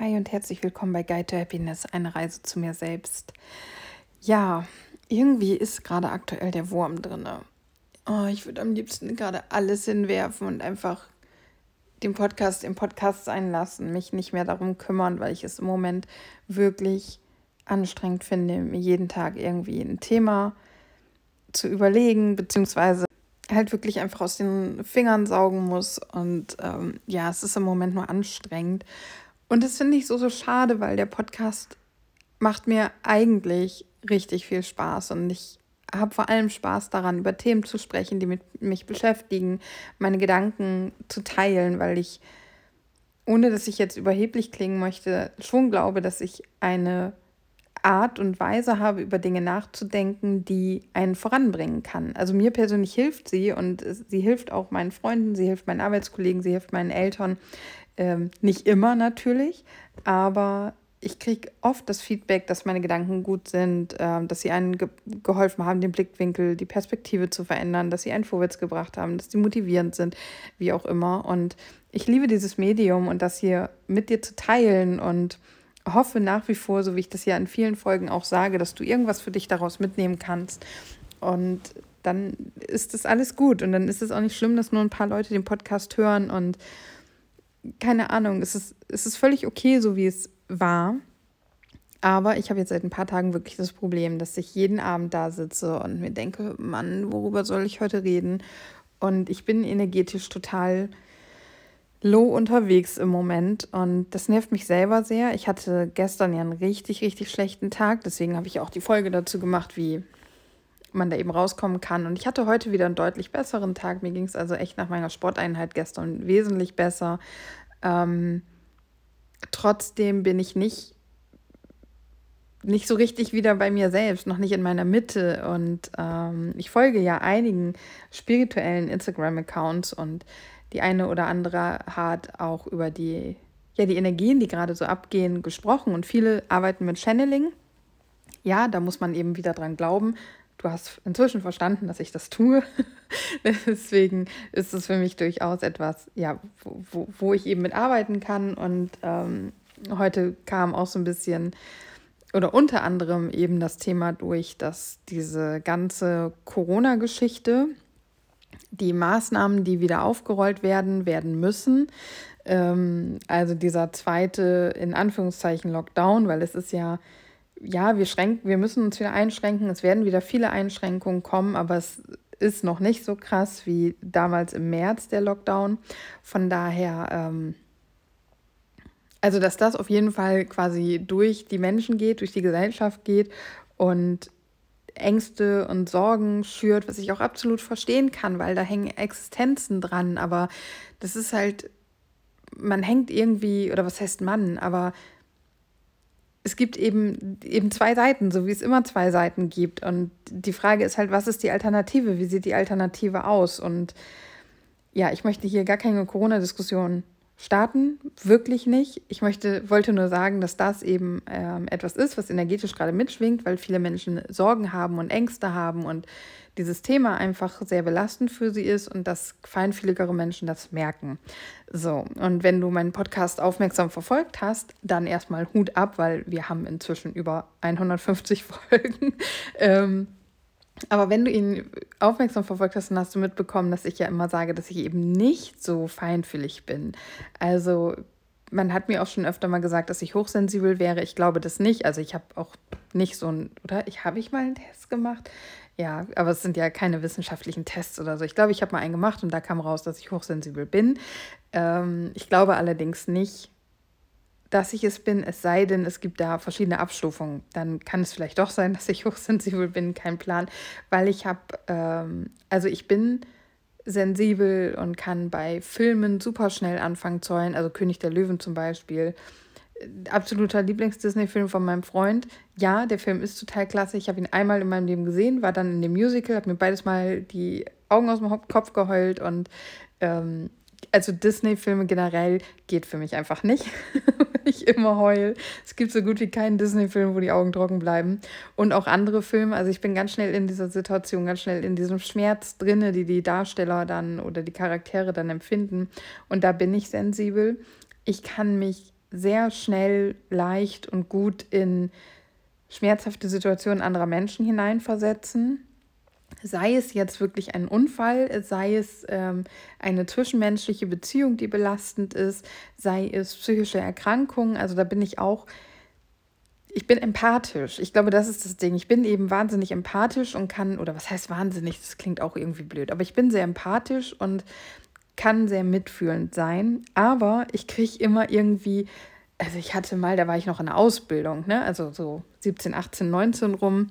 Hi und herzlich willkommen bei Guide to Happiness, eine Reise zu mir selbst. Ja, irgendwie ist gerade aktuell der Wurm drin. Oh, ich würde am liebsten gerade alles hinwerfen und einfach den Podcast im Podcast sein lassen, mich nicht mehr darum kümmern, weil ich es im Moment wirklich anstrengend finde, mir jeden Tag irgendwie ein Thema zu überlegen, beziehungsweise halt wirklich einfach aus den Fingern saugen muss. Und ähm, ja, es ist im Moment nur anstrengend. Und das finde ich so, so schade, weil der Podcast macht mir eigentlich richtig viel Spaß und ich habe vor allem Spaß daran, über Themen zu sprechen, die mit mich beschäftigen, meine Gedanken zu teilen, weil ich, ohne dass ich jetzt überheblich klingen möchte, schon glaube, dass ich eine Art und Weise habe, über Dinge nachzudenken, die einen voranbringen kann. Also mir persönlich hilft sie und sie hilft auch meinen Freunden, sie hilft meinen Arbeitskollegen, sie hilft meinen Eltern. Ähm, nicht immer natürlich, aber ich kriege oft das Feedback, dass meine Gedanken gut sind, äh, dass sie einen ge geholfen haben, den Blickwinkel, die Perspektive zu verändern, dass sie einen vorwärts gebracht haben, dass sie motivierend sind, wie auch immer. Und ich liebe dieses Medium und das hier mit dir zu teilen und hoffe nach wie vor, so wie ich das ja in vielen Folgen auch sage, dass du irgendwas für dich daraus mitnehmen kannst. Und dann ist das alles gut und dann ist es auch nicht schlimm, dass nur ein paar Leute den Podcast hören und keine Ahnung, es ist, es ist völlig okay, so wie es war. Aber ich habe jetzt seit ein paar Tagen wirklich das Problem, dass ich jeden Abend da sitze und mir denke, Mann, worüber soll ich heute reden? Und ich bin energetisch total low unterwegs im Moment und das nervt mich selber sehr. Ich hatte gestern ja einen richtig, richtig schlechten Tag, deswegen habe ich auch die Folge dazu gemacht, wie man da eben rauskommen kann. Und ich hatte heute wieder einen deutlich besseren Tag. Mir ging es also echt nach meiner Sporteinheit gestern wesentlich besser. Ähm, trotzdem bin ich nicht, nicht so richtig wieder bei mir selbst, noch nicht in meiner Mitte. Und ähm, ich folge ja einigen spirituellen Instagram-Accounts und die eine oder andere hat auch über die, ja, die Energien, die gerade so abgehen, gesprochen. Und viele arbeiten mit Channeling. Ja, da muss man eben wieder dran glauben, du hast inzwischen verstanden, dass ich das tue. Deswegen ist es für mich durchaus etwas, ja, wo, wo ich eben mitarbeiten kann. Und ähm, heute kam auch so ein bisschen oder unter anderem eben das Thema durch, dass diese ganze Corona-Geschichte, die Maßnahmen, die wieder aufgerollt werden, werden müssen. Ähm, also dieser zweite, in Anführungszeichen, Lockdown, weil es ist ja ja, wir, schränken, wir müssen uns wieder einschränken. Es werden wieder viele Einschränkungen kommen, aber es ist noch nicht so krass wie damals im März der Lockdown. Von daher, ähm, also dass das auf jeden Fall quasi durch die Menschen geht, durch die Gesellschaft geht und Ängste und Sorgen schürt, was ich auch absolut verstehen kann, weil da hängen Existenzen dran. Aber das ist halt, man hängt irgendwie, oder was heißt Mann, aber es gibt eben, eben zwei Seiten, so wie es immer zwei Seiten gibt. Und die Frage ist halt, was ist die Alternative? Wie sieht die Alternative aus? Und ja, ich möchte hier gar keine Corona-Diskussion starten, wirklich nicht. Ich möchte, wollte nur sagen, dass das eben ähm, etwas ist, was energetisch gerade mitschwingt, weil viele Menschen Sorgen haben und Ängste haben und dieses Thema einfach sehr belastend für sie ist und dass feinfühligere Menschen das merken. So, und wenn du meinen Podcast aufmerksam verfolgt hast, dann erstmal Hut ab, weil wir haben inzwischen über 150 Folgen. ähm, aber wenn du ihn aufmerksam verfolgt hast, dann hast du mitbekommen, dass ich ja immer sage, dass ich eben nicht so feinfühlig bin. Also man hat mir auch schon öfter mal gesagt, dass ich hochsensibel wäre. Ich glaube das nicht. Also ich habe auch nicht so ein, oder ich habe ich mal einen Test gemacht. Ja, aber es sind ja keine wissenschaftlichen Tests oder so. Ich glaube, ich habe mal einen gemacht und da kam raus, dass ich hochsensibel bin. Ähm, ich glaube allerdings nicht, dass ich es bin, es sei denn, es gibt da verschiedene Abstufungen. Dann kann es vielleicht doch sein, dass ich hochsensibel bin, kein Plan, weil ich habe, ähm, also ich bin sensibel und kann bei Filmen super schnell anfangen zu heulen, also König der Löwen zum Beispiel. Absoluter Lieblings-Disney-Film von meinem Freund. Ja, der Film ist total klasse. Ich habe ihn einmal in meinem Leben gesehen, war dann in dem Musical, habe mir beides Mal die Augen aus dem Kopf geheult und ähm, also Disney-Filme generell geht für mich einfach nicht. ich immer heul. Es gibt so gut wie keinen Disney-Film, wo die Augen trocken bleiben. Und auch andere Filme. Also ich bin ganz schnell in dieser Situation, ganz schnell in diesem Schmerz drinne, die die Darsteller dann oder die Charaktere dann empfinden. Und da bin ich sensibel. Ich kann mich sehr schnell, leicht und gut in schmerzhafte Situationen anderer Menschen hineinversetzen. Sei es jetzt wirklich ein Unfall, sei es ähm, eine zwischenmenschliche Beziehung, die belastend ist, sei es psychische Erkrankungen. Also da bin ich auch, ich bin empathisch. Ich glaube, das ist das Ding. Ich bin eben wahnsinnig empathisch und kann, oder was heißt wahnsinnig, das klingt auch irgendwie blöd, aber ich bin sehr empathisch und kann sehr mitfühlend sein. Aber ich kriege immer irgendwie also ich hatte mal, da war ich noch in der Ausbildung, ne? also so 17, 18, 19 rum,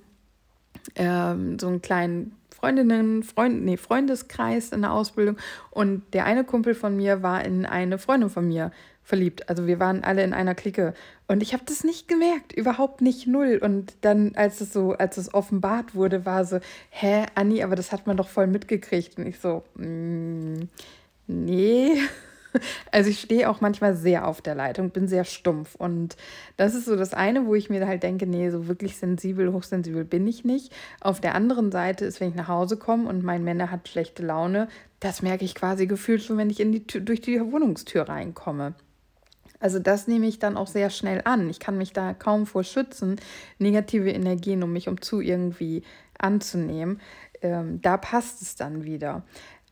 ähm, so einen kleinen Freundinnen, Freund, nee, Freundeskreis in der Ausbildung und der eine Kumpel von mir war in eine Freundin von mir verliebt. Also wir waren alle in einer Clique und ich habe das nicht gemerkt, überhaupt nicht null. Und dann, als es so, als es offenbart wurde, war so, hä, Anni, aber das hat man doch voll mitgekriegt. Und ich so, mm, nee. Also ich stehe auch manchmal sehr auf der Leitung, bin sehr stumpf. Und das ist so das eine, wo ich mir halt denke, nee, so wirklich sensibel, hochsensibel bin ich nicht. Auf der anderen Seite ist, wenn ich nach Hause komme und mein Männer hat schlechte Laune, das merke ich quasi gefühlt schon, wenn ich in die Tür, durch die Wohnungstür reinkomme. Also das nehme ich dann auch sehr schnell an. Ich kann mich da kaum vor schützen, negative Energien, um mich um zu irgendwie anzunehmen. Ähm, da passt es dann wieder.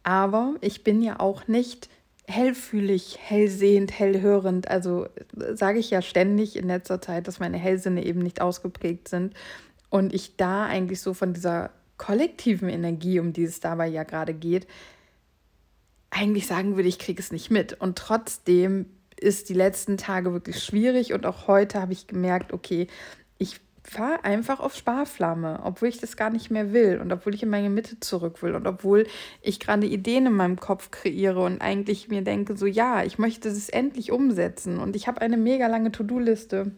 Aber ich bin ja auch nicht hellfühlig, hellsehend, hellhörend. Also sage ich ja ständig in letzter Zeit, dass meine Hellsinne eben nicht ausgeprägt sind und ich da eigentlich so von dieser kollektiven Energie, um die es dabei ja gerade geht, eigentlich sagen würde, ich kriege es nicht mit. Und trotzdem ist die letzten Tage wirklich schwierig und auch heute habe ich gemerkt, okay, ich fahre einfach auf Sparflamme, obwohl ich das gar nicht mehr will und obwohl ich in meine Mitte zurück will und obwohl ich gerade Ideen in meinem Kopf kreiere und eigentlich mir denke, so ja, ich möchte es endlich umsetzen und ich habe eine mega lange To-Do-Liste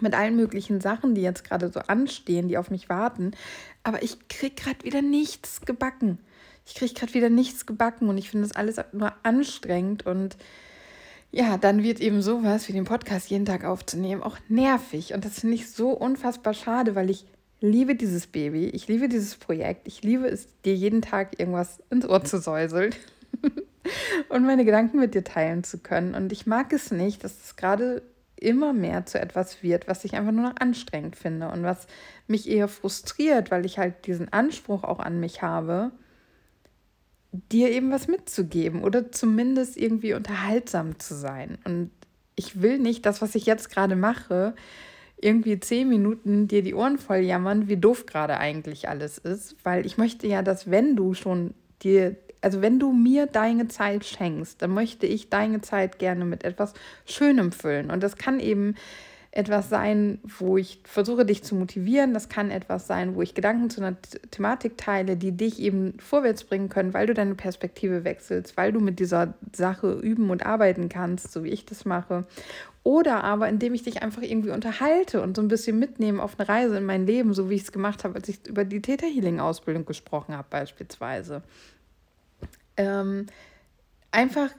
mit allen möglichen Sachen, die jetzt gerade so anstehen, die auf mich warten, aber ich kriege gerade wieder nichts gebacken. Ich kriege gerade wieder nichts gebacken und ich finde das alles nur anstrengend und ja, dann wird eben sowas wie den Podcast jeden Tag aufzunehmen auch nervig. Und das finde ich so unfassbar schade, weil ich liebe dieses Baby, ich liebe dieses Projekt, ich liebe es, dir jeden Tag irgendwas ins Ohr zu säuseln und meine Gedanken mit dir teilen zu können. Und ich mag es nicht, dass es gerade immer mehr zu etwas wird, was ich einfach nur noch anstrengend finde und was mich eher frustriert, weil ich halt diesen Anspruch auch an mich habe dir eben was mitzugeben oder zumindest irgendwie unterhaltsam zu sein. Und ich will nicht das, was ich jetzt gerade mache, irgendwie zehn Minuten dir die Ohren voll jammern, wie doof gerade eigentlich alles ist, weil ich möchte ja, dass wenn du schon dir, also wenn du mir deine Zeit schenkst, dann möchte ich deine Zeit gerne mit etwas Schönem füllen. Und das kann eben etwas sein, wo ich versuche, dich zu motivieren. Das kann etwas sein, wo ich Gedanken zu einer Thematik teile, die dich eben vorwärts bringen können, weil du deine Perspektive wechselst, weil du mit dieser Sache üben und arbeiten kannst, so wie ich das mache. Oder aber indem ich dich einfach irgendwie unterhalte und so ein bisschen mitnehme auf eine Reise in mein Leben, so wie ich es gemacht habe, als ich über die Theta Healing Ausbildung gesprochen habe, beispielsweise. Ähm, einfach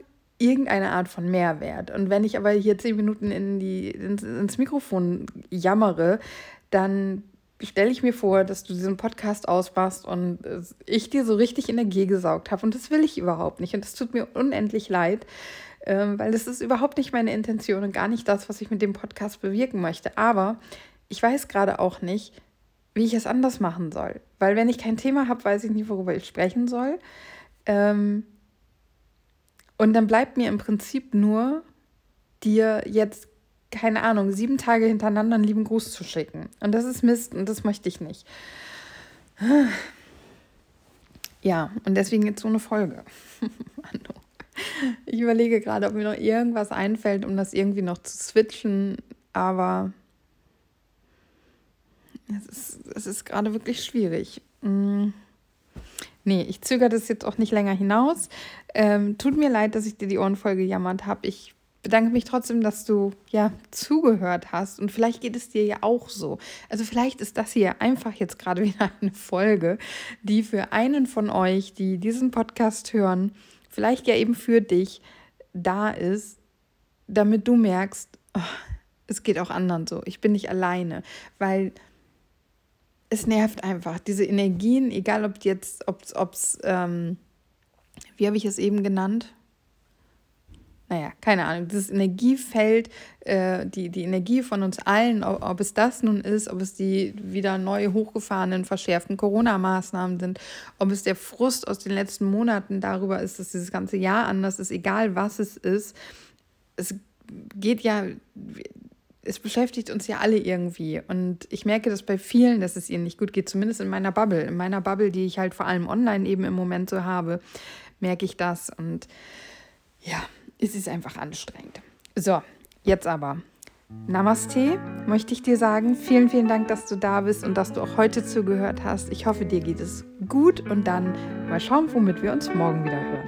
irgendeine Art von Mehrwert. Und wenn ich aber hier zehn Minuten in die, ins, ins Mikrofon jammere, dann stelle ich mir vor, dass du diesen Podcast ausmachst und ich dir so richtig Energie gesaugt habe. Und das will ich überhaupt nicht. Und das tut mir unendlich leid, ähm, weil das ist überhaupt nicht meine Intention und gar nicht das, was ich mit dem Podcast bewirken möchte. Aber ich weiß gerade auch nicht, wie ich es anders machen soll. Weil wenn ich kein Thema habe, weiß ich nicht, worüber ich sprechen soll. Ähm, und dann bleibt mir im Prinzip nur, dir jetzt, keine Ahnung, sieben Tage hintereinander einen lieben Gruß zu schicken. Und das ist Mist und das möchte ich nicht. Ja, und deswegen jetzt so eine Folge. ich überlege gerade, ob mir noch irgendwas einfällt, um das irgendwie noch zu switchen, aber es ist, es ist gerade wirklich schwierig. Nee, ich zögere das jetzt auch nicht länger hinaus. Ähm, tut mir leid, dass ich dir die Ohren voll gejammert habe. Ich bedanke mich trotzdem, dass du ja zugehört hast. Und vielleicht geht es dir ja auch so. Also vielleicht ist das hier einfach jetzt gerade wieder eine Folge, die für einen von euch, die diesen Podcast hören, vielleicht ja eben für dich da ist, damit du merkst, oh, es geht auch anderen so. Ich bin nicht alleine, weil es nervt einfach. Diese Energien, egal ob jetzt, ob es, ähm, wie habe ich es eben genannt? naja, keine Ahnung, dieses Energiefeld, äh, die, die Energie von uns allen, ob, ob, es das nun ist, ob es die wieder neu hochgefahrenen, verschärften Corona-Maßnahmen sind, ob es der Frust aus den letzten Monaten darüber ist, dass dieses ganze Jahr anders ist, egal was es ist. Es geht ja, es beschäftigt uns ja alle irgendwie. Und ich merke das bei vielen, dass es ihnen nicht gut geht, zumindest in meiner Bubble. In meiner Bubble, die ich halt vor allem online eben im Moment so habe, merke ich das. Und ja, es ist einfach anstrengend. So, jetzt aber. Namaste, möchte ich dir sagen. Vielen, vielen Dank, dass du da bist und dass du auch heute zugehört hast. Ich hoffe, dir geht es gut und dann mal schauen, womit wir uns morgen wieder hören.